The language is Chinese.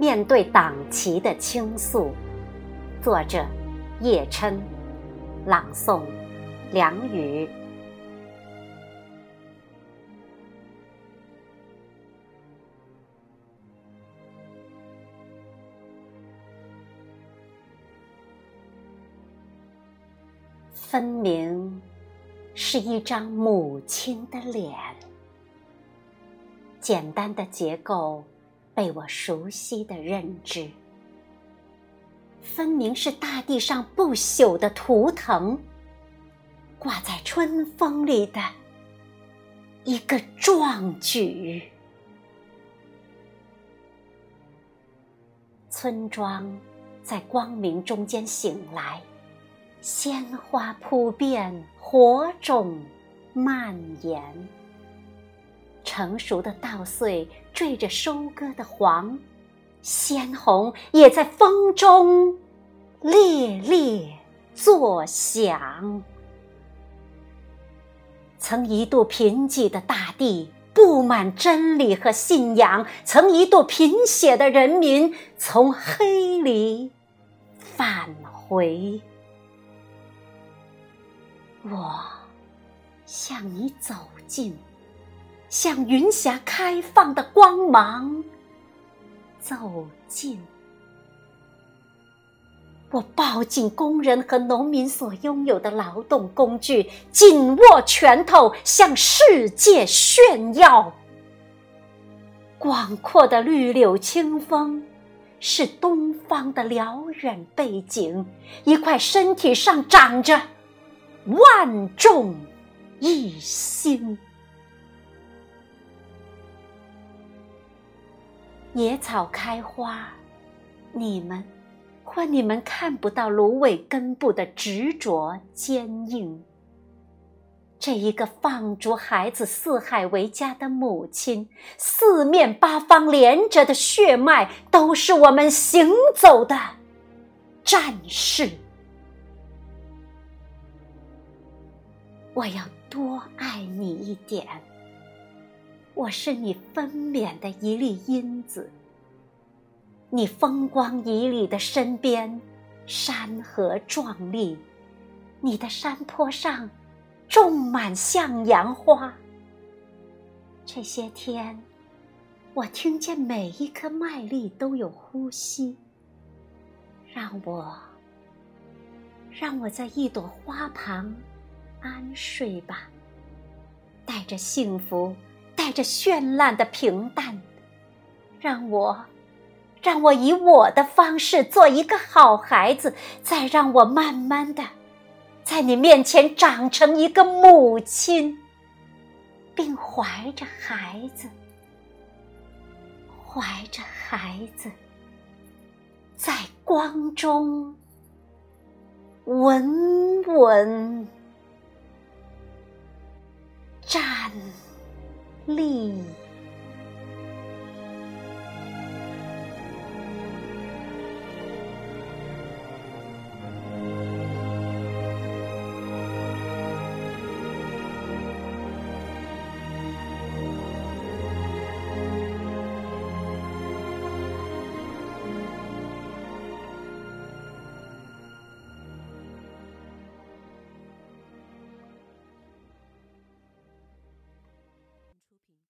面对党旗的倾诉。作者：叶琛，朗诵：梁雨。分明是一张母亲的脸，简单的结构被我熟悉的认知。分明是大地上不朽的图腾，挂在春风里的一个壮举。村庄在光明中间醒来。鲜花铺遍，火种蔓延。成熟的稻穗缀着收割的黄，鲜红也在风中猎猎作响。曾一度贫瘠的大地，布满真理和信仰；曾一度贫血的人民，从黑里返回。我向你走近，向云霞开放的光芒走近。我抱紧工人和农民所拥有的劳动工具，紧握拳头，向世界炫耀。广阔的绿柳清风，是东方的辽远背景。一块身体上长着。万众一心，野草开花，你们或你们看不到芦苇根部的执着坚硬。这一个放逐孩子四海为家的母亲，四面八方连着的血脉，都是我们行走的战士。我要多爱你一点。我是你分娩的一粒因子。你风光旖旎的身边，山河壮丽。你的山坡上，种满向阳花。这些天，我听见每一颗麦粒都有呼吸。让我，让我在一朵花旁。安睡吧，带着幸福，带着绚烂的平淡，让我，让我以我的方式做一个好孩子，再让我慢慢的，在你面前长成一个母亲，并怀着孩子，怀着孩子，在光中稳稳。bullying.